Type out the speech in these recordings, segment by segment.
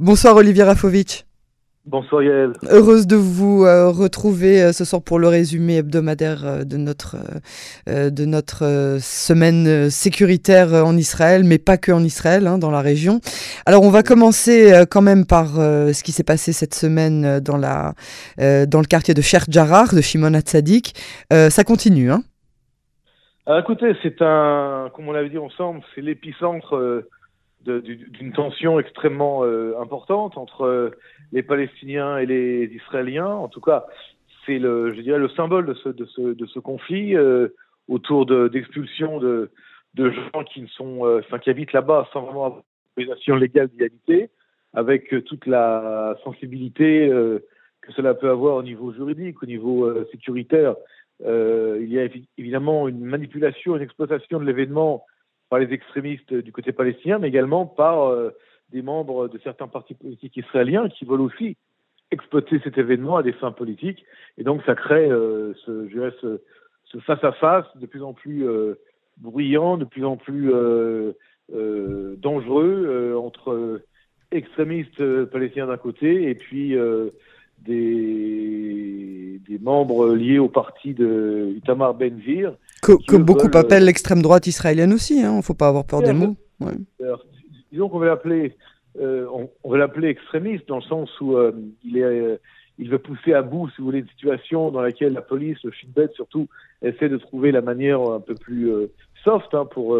Bonsoir Olivier Rafovitch. Bonsoir Yael. Heureuse de vous euh, retrouver euh, ce soir pour le résumé hebdomadaire euh, de notre, de notre semaine sécuritaire en Israël, mais pas que en Israël, hein, dans la région. Alors on va commencer quand même par ce qui s'est passé cette semaine dans, la, dans le quartier de Sheikh Jarrah, de Shimon Hatzadik. ça continue, hein Alors écoutez, c'est un, comme on l'avait dit ensemble, c'est l'épicentre d'une tension extrêmement importante entre les Palestiniens et les Israéliens. En tout cas, c'est le, je dirais, le symbole de ce, de ce, conflit euh, autour d'expulsion de, de, gens qui ne sont, euh, enfin, qui habitent là-bas sans vraiment avoir une autorisation légale d'y habiter, avec euh, toute la sensibilité que cela peut avoir au niveau juridique, au niveau sécuritaire. il y a évidemment une manipulation, une exploitation de l'événement par les extrémistes du côté palestinien, mais également par des membres de certains partis politiques israéliens qui veulent aussi exploiter cet événement à des fins politiques. Et donc, ça crée euh, ce, je dirais, ce, face-à-face de plus en plus euh, bruyant, de plus en plus euh, dangereux entre extrémistes palestiniens d'un côté et puis des, des, membres liés au parti de Itamar Ben-Gvir. Que, beaucoup appellent l'extrême droite israélienne aussi, il hein, ne faut pas avoir peur des mots. Ouais disons qu'on va l'appeler, euh, on, va l'appeler extrémiste dans le sens où euh, il est, euh, il veut pousser à bout, si vous voulez, une situation dans laquelle la police, le Shin surtout, essaie de trouver la manière un peu plus soft hein, pour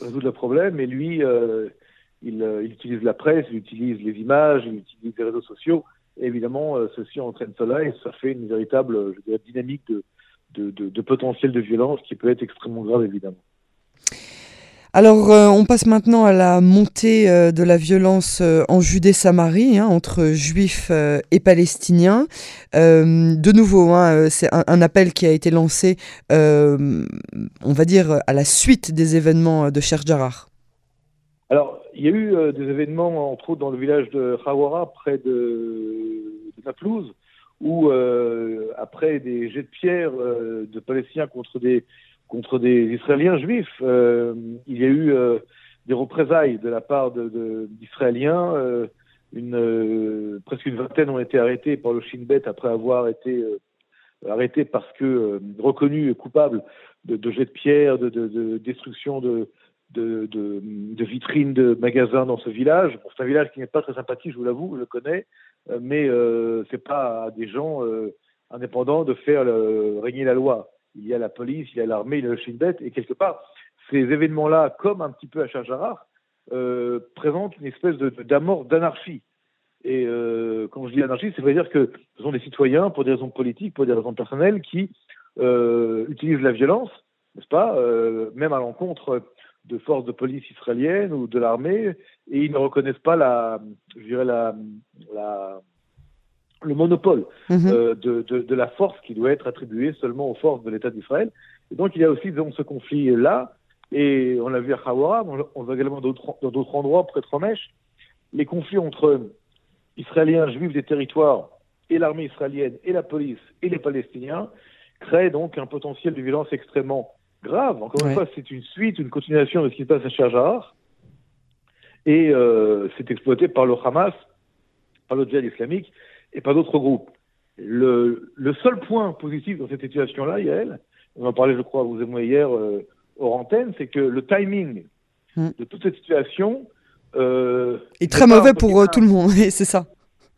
résoudre le problème. Et lui, il, il, utilise la presse, il utilise les images, il utilise les réseaux sociaux. Et évidemment, ceci entraîne cela et ça fait une véritable, je dirais, dynamique de, de, de, de potentiel de violence qui peut être extrêmement grave, évidemment. Alors, euh, on passe maintenant à la montée euh, de la violence euh, en Judée-Samarie hein, entre juifs et palestiniens. de nouveau, hein, c'est un, appel qui a été lancé, on va dire, à la suite des événements de Cher Jarrah. Alors, il y a eu des événements, entre autres, dans le village de Hawara, près de, de Naplouse, où, après des jets de pierre de Palestiniens contre des contre des Israéliens juifs. Euh, il y a eu euh, des représailles de la part d'Israéliens. De, euh, presque une vingtaine ont été arrêtés par le Shin Bet après avoir été arrêtés parce que reconnus coupables de, de jets de pierre, de, de de, vitrines de magasins dans ce village. c'est un village qui n'est pas très sympathique, je vous l'avoue, je le connais, mais euh, c'est pas à des gens indépendants de faire régner la loi il y a la police, il y a l'armée, il y a le Shin Bet, et quelque part, ces événements-là, comme un petit peu à Charjarar, euh, présentent une espèce d'amorce d'anarchie. Et euh, quand je dis anarchie, ça veut dire que ce sont des citoyens, pour des raisons politiques, pour des raisons personnelles, qui euh, utilisent la violence, n'est-ce pas, euh, même à l'encontre de forces de police israéliennes ou de l'armée, et ils ne reconnaissent pas la, je dirais la, la le monopole mhm. euh, de, de, de, la force qui doit être attribuée seulement aux forces de l'État d'Israël. Et donc il y a aussi donc, ce conflit-là, et on l'a vu à Hawara, on voit également dans d'autres endroits, près de Romèche, les conflits entre Israéliens juifs des territoires et l'armée israélienne et la police et les Palestiniens créent donc un potentiel de violence extrêmement grave. Encore une fois, c'est une suite, une continuation de ce qui se passe à Sharjah. Et euh, c'est exploité par le Hamas, par le djihad islamique, et pas d'autres groupes. Le, le, seul point positif dans cette situation-là, Yael, on en parlait, je crois, vous et moi hier euh, hors antenne, c'est que le timing hmm. de toute cette situation euh, est très mauvais pour euh, tout le monde, c'est ça.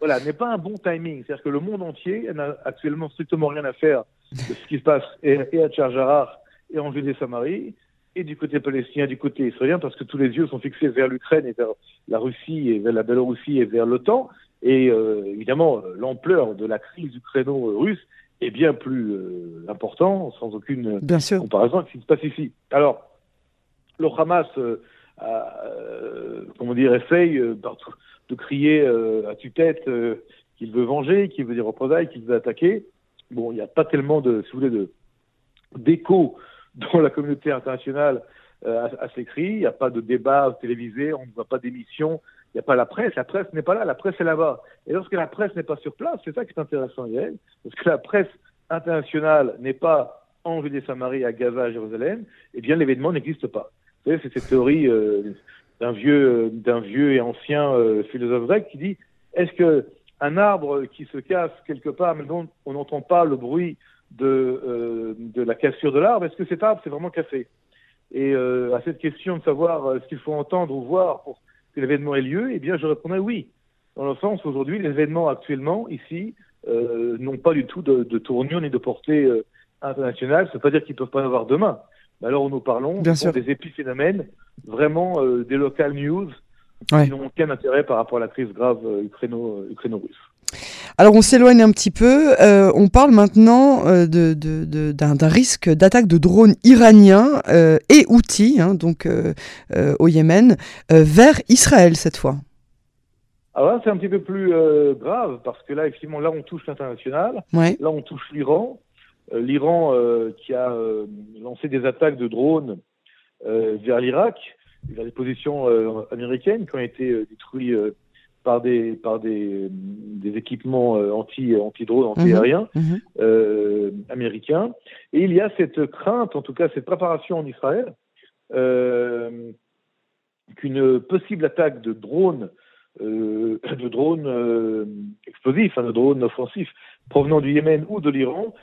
Voilà, n'est pas un bon timing. C'est-à-dire que le monde entier n'a actuellement strictement rien à faire de ce qui se passe et, à Tcharjarar et en Judée-Samarie et du côté palestinien, du côté israélien, parce que tous les yeux sont fixés vers l'Ukraine et vers la Russie et vers la Biélorussie et vers l'OTAN. Et euh, évidemment, l'ampleur de la crise du créneau russe est bien plus euh, important, sans aucune comparaison avec ce qui se passe ici. Alors, le Hamas, euh, comment dire, essaye de crier à tue-tête qu'il veut venger, qu'il veut des représailles, qu'il veut attaquer. Bon, il n'y a pas tellement de, si vous voulez, d'écho dans la communauté internationale à, à, cris. Il n'y a pas de débat télévisé, on ne voit pas d'émissions il n'y a pas la presse, la presse n'est pas là, la presse est là-bas. Et lorsque la presse n'est pas sur place, c'est ça qui est intéressant, Yael, parce que la presse internationale n'est pas en Judée-Samarie, à Gaza, à Jérusalem, eh bien l'événement n'existe pas. C'est cette théorie euh, d'un vieux, d'un vieux et ancien philosophe grec qui dit est-ce que un arbre qui se casse quelque part, mais dont on n'entend pas le bruit de, de la cassure de l'arbre, est-ce que cet arbre s'est vraiment cassé? Et à cette question de savoir ce qu'il faut entendre ou voir pour que l'événement ait lieu, eh bien, je répondrais oui. Dans le sens, aujourd'hui, les événements actuellement, ici, euh, n'ont pas du tout de, de, tournure ni de portée euh, internationale. Ça ne veut pas dire qu'ils ne peuvent pas en avoir demain. Mais alors, nous parlons Bien sûr. des épiphénomènes, vraiment euh, des local news Ouais. qui n'ont aucun intérêt par rapport à la crise grave euh, ukraino- ukraino-russe. Alors on s'éloigne un petit peu, euh, on parle maintenant euh, de, de- de- d'un, d'un risque d'attaque de drones iraniens euh, et outils, hein, donc au Yémen, vers Israël cette fois. Alors là, c'est un petit peu plus grave parce que là, effectivement, là, on touche l'international. Ouais. Là, on touche l'Iran. L'Iran qui a lancé des attaques de drones vers l'Irak, vers les positions américaines qui ont été détruites par des par des, des équipements euh, anti anti drones anti-aériens Mhm. euh, américains. Et il y a cette crainte, en tout cas cette préparation en Israël, euh, qu'une possible attaque de drones, euh, de drones explosifs, hein, de drones offensifs provenant du Yémen ou de l'Iran,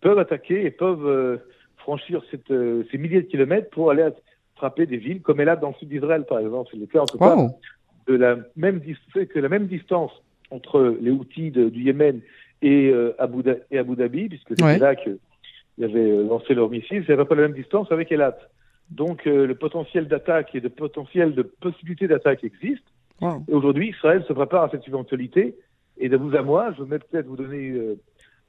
peuvent attaquer et peuvent franchir cette, ces milliers de kilomètres pour aller frapper des villes comme Elad dans le sud d'Israël, par exemple. C'est le cas en tout cas. De la même que la même distance entre les outils du Yémen et, euh, Abu et Abu Dhabi, puisque c'était Ouais. là qu'ils avaient euh, lancé leurs missiles, c'est à peu près la même distance avec Elat. Donc euh, le potentiel d'attaque et le potentiel de possibilité d'attaque existe. Wow. Et aujourd'hui, Israël se prépare à cette éventualité. Et de vous à moi, je vais peut-être vous donner euh,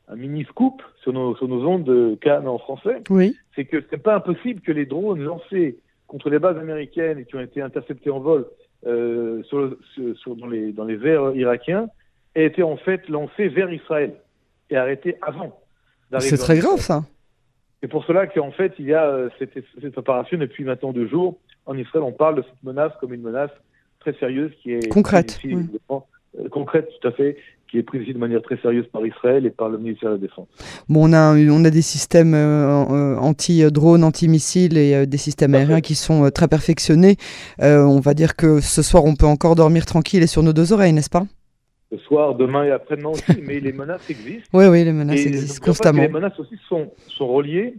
un mini scoop sur nos, sur nos ondes de Cannes en français Oui. c'est que c'est pas impossible que les drones lancés contre les bases américaines et qui ont été interceptés en vol euh, sur, sur- dans, les, dans les airs irakiens aient été en fait lancés vers Israël et arrêtés avant. C'est très grave ça. C'est pour cela qu'en fait, il y a euh, cette, cette opération depuis maintenant deux jours. En Israël, on parle de cette menace comme une menace très sérieuse qui est Concrète, oui. euh, concrète tout à fait, qui est prise ici de manière très sérieuse par Israël et par le ministère de la Défense. Bon, on a, on a des systèmes euh, euh, anti-drones, anti-missiles et euh, des systèmes Parfait. aériens qui sont euh, très perfectionnés. On va dire que ce soir, on peut encore dormir tranquille et sur nos deux oreilles, n'est-ce pas? Ce soir, demain et après-demain aussi, mais les menaces existent. Oui, oui, les menaces Et existent constamment. Les menaces aussi sont, sont reliées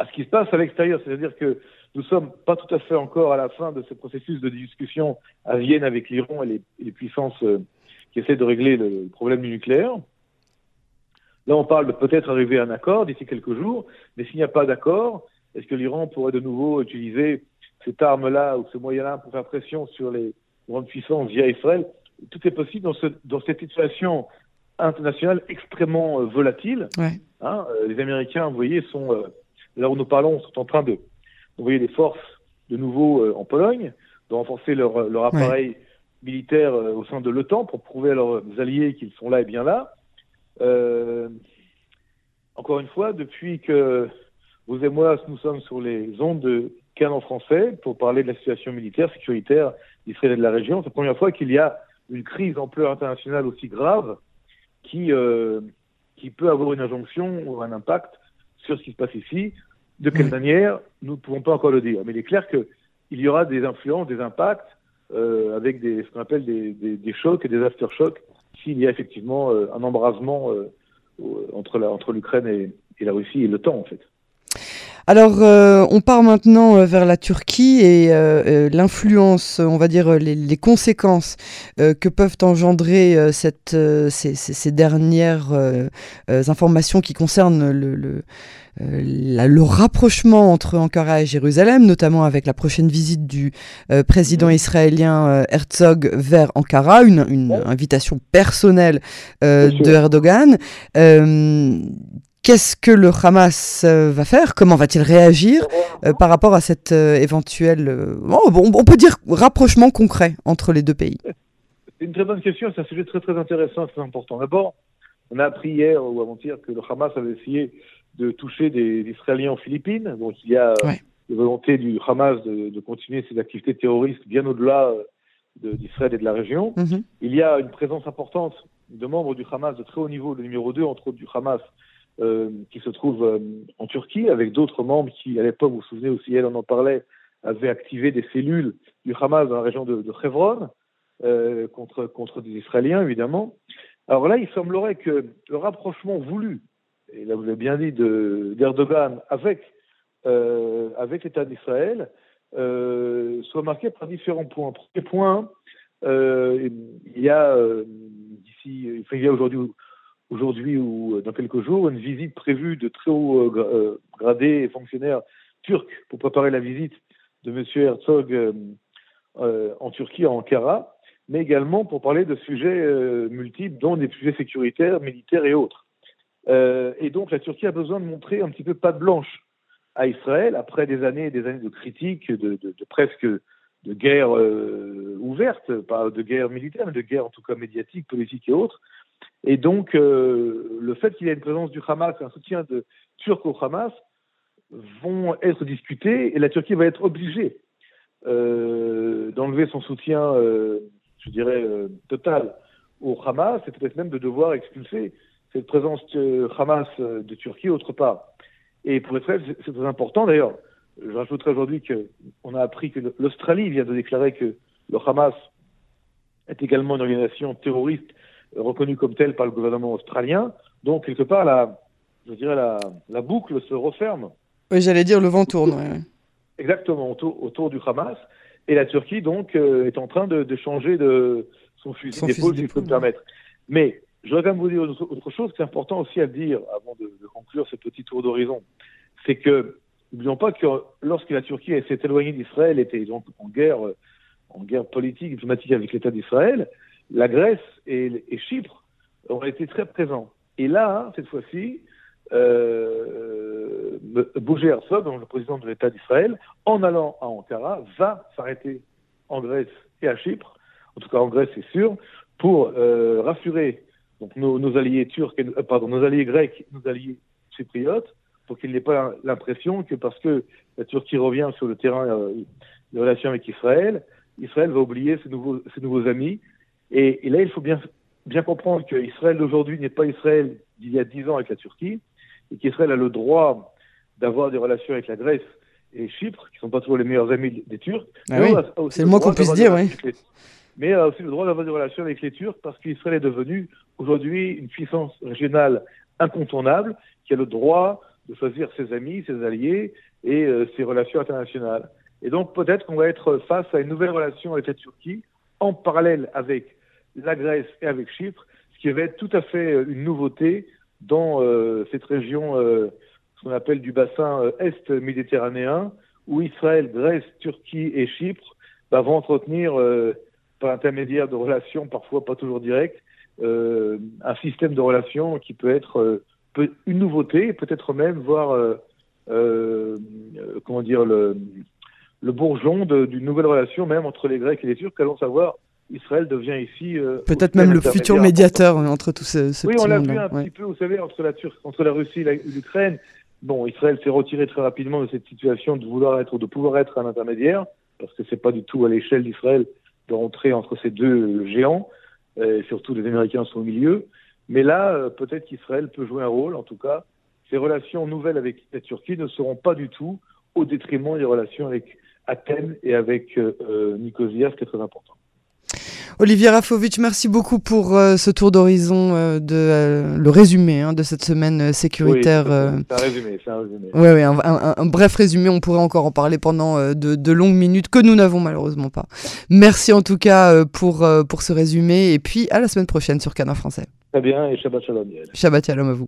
à ce qui se passe à l'extérieur. C'est-à-dire que nous sommes pas tout à fait encore à la fin de ce processus de discussion à Vienne avec l'Iran et les, puissances qui essaient de régler le problème du nucléaire. Là, on parle de peut-être arriver à un accord d'ici quelques jours, mais s'il n'y a pas d'accord, est-ce que l'Iran pourrait de nouveau utiliser cette arme-là ou ce moyen-là pour faire pression sur les grandes puissances via Israël? Tout est possible dans, ce, dans cette situation internationale extrêmement euh, volatile. Ouais. Hein, euh, les Américains, vous voyez, sont euh, là où nous parlons, sont en train de d'envoyer des forces de nouveau en Pologne, de renforcer leur, leur appareil euh, au sein de l'OTAN pour prouver à leurs alliés qu'ils sont là et bien là. Euh, encore une fois, depuis que vous et moi, nous sommes sur les ondes de Canon français pour parler de la situation militaire, sécuritaire d'Israël et de la région, c'est la première fois qu'il y a une crise d'ampleur internationale aussi grave qui, euh, qui peut avoir une injonction ou un impact sur ce qui se passe ici. De quelle manière, nous ne pouvons pas encore le dire. Mais il est clair qu'il y aura des influences, des impacts, euh, avec des, ce qu'on appelle des, des, des chocs et des aftershocks, s'il y a effectivement euh, un embrasement euh, entre la- entre l'Ukraine et, et la Russie et l'OTAN, en fait. Alors, euh, on part maintenant euh, vers la Turquie et euh, l'influence, on va dire les, les conséquences que peuvent engendrer cette, ces, dernières informations qui concernent le, le, la- le rapprochement entre Ankara et Jérusalem, notamment avec la prochaine visite du président Mhm. israélien Herzog vers Ankara, une, une invitation personnelle de Erdogan. Qu'est-ce que le Hamas euh, va faire? Comment va-t-il réagir euh, par rapport à cet euh, éventuel, oh, bon, on peut dire rapprochement concret entre les deux pays C'est une très bonne question, c'est un sujet très très intéressant, très important. D'abord, on a appris hier ou avant-hier que le Hamas avait essayé de toucher des Israéliens aux Philippines. Donc il y a Ouais. la volonté du Hamas de, de continuer ses activités terroristes bien au-delà de- d'Israël et de la région. Mhm. Il y a une présence importante de membres du Hamas de très haut niveau, le numéro 2 entre autres du Hamas, euh, qui se trouve euh, en Turquie, avec d'autres membres qui, à l'époque, vous vous souvenez aussi, elle on en parlait, avait activé des cellules du Hamas dans la région de, de Hebron euh, contre, contre des Israéliens, évidemment. Alors là, il semblerait que le rapprochement voulu, et là vous l'avez bien dit, d'Erdogan avec, euh, avec l'État d'Israël soit marqué par différents points. Premier point, il y a d'ici, il y a aujourd'hui aujourd'hui ou dans quelques jours une visite prévue de très haut gradés fonctionnaires turcs pour préparer la visite de M. Herzog en Turquie, à Ankara, mais également pour parler de sujets multiples, dont des sujets sécuritaires, militaires et autres. et donc la Turquie a besoin de montrer un petit peu patte blanche à Israël après des années et des années de critiques, de, de, presque de guerre euh, ouverte, pas de guerre militaire, mais de guerre en tout cas médiatique, politique et autres. Et donc, euh, le fait qu'il y ait une présence du Hamas, un soutien de Turc au Hamas, vont être discutés et la Turquie va être obligée euh, d'enlever son soutien, euh, je dirais, total au Hamas et peut-être même de devoir expulser cette présence de Hamas de Turquie autre part. Et pour Israël, c'est très important. D'ailleurs, je rajouterai aujourd'hui qu'on a appris que l'Australie vient de déclarer que le Hamas est également une organisation terroriste reconnue comme telle par le gouvernement australien. Donc, quelque part, la, je dirais la, la boucle se referme. Oui, j'allais dire le vent tourne. Exactement, autour, autour, du Hamas. Et la Turquie, donc, euh, est en train de, de changer de son fusil d'épaule, si je peux me permettre. Mais je voudrais quand même vous dire autre chose qui est important aussi à dire avant de, de conclure ce petit tour d'horizon. C'est que, n'oublions pas que lorsque la Turquie s'est éloignée d'Israël, était donc en guerre, en guerre politique, diplomatique avec l'État d'Israël, la Grèce et, Chypre ont été très présents. Et là, cette fois-ci, euh, Bouger Herzog, le président de l'État d'Israël, en allant à Ankara, va s'arrêter en Grèce et à Chypre, en tout cas en Grèce c'est sûr, pour euh, rassurer nos, alliés turcs, et, euh, nos alliés grecs, nos alliés chypriotes, pour qu'il n'ait pas l'impression que parce que la Turquie revient sur le terrain euh, des relations avec Israël, Israël va oublier ses nouveaux amis. Et, et là, il faut bien, bien comprendre qu'Israël d'aujourd'hui n'est pas Israël d'il y a dix ans avec la Turquie, et qu'Israël a le droit d'avoir des relations avec la Grèce et Chypre, qui ne sont pas toujours les meilleurs amis des Turcs. Ah oui, c'est le moins qu'on puisse dire, oui mais a aussi le droit d'avoir des relations avec les Turcs parce qu'Israël est devenu aujourd'hui une puissance régionale incontournable qui a le droit de choisir ses amis, ses alliés et euh, ses relations internationales. Et donc peut-être qu'on va être face à une nouvelle relation avec la Turquie en parallèle avec la Grèce et avec Chypre, ce qui va être tout à fait euh, une nouveauté dans euh, cette région, euh, ce qu'on appelle du bassin euh, est-méditerranéen, où Israël, Grèce, Turquie et Chypre bah, vont entretenir par intermédiaire de relations parfois pas toujours directes, un système de relations qui peut être une nouveauté, peut-être même voir, euh comment dire, le, le bourgeon d'une nouvelle relation même entre les Grecs et les Turcs. Allons savoir, Israël devient ici... Euh, peut-être même le futur médiateur entre tous ces, ces Oui, on l'a vu un ouais. petit peu, vous savez, entre la, Turque, entre la Russie et l'Ukraine. Bon, Israël s'est retiré très rapidement de cette situation de vouloir être, de pouvoir être un intermédiaire, parce que c'est pas du tout à l'échelle d'Israël de rentrer entre ces deux géants, et surtout les Américains sont au milieu. Mais là, euh, peut-être qu'Israël peut jouer un rôle, en tout cas. Ces relations nouvelles avec la Turquie ne seront pas du tout au détriment des relations avec Athènes et avec euh, euh Nicosia, ce qui est très important. Olivier Rafovitch, merci beaucoup pour euh, ce tour d'horizon euh, de euh, le résumé hein, de cette semaine sécuritaire. Oui, c'est un résumé, c'est un résumé. Oui, un, un, un, bref résumé. On pourrait encore en parler pendant de, de, longues minutes que nous n'avons malheureusement pas. Merci en tout cas pour pour ce résumé et puis à la semaine prochaine sur Canin Français. Très bien et Shabbat Shalom. Shabbat Shalom à vous.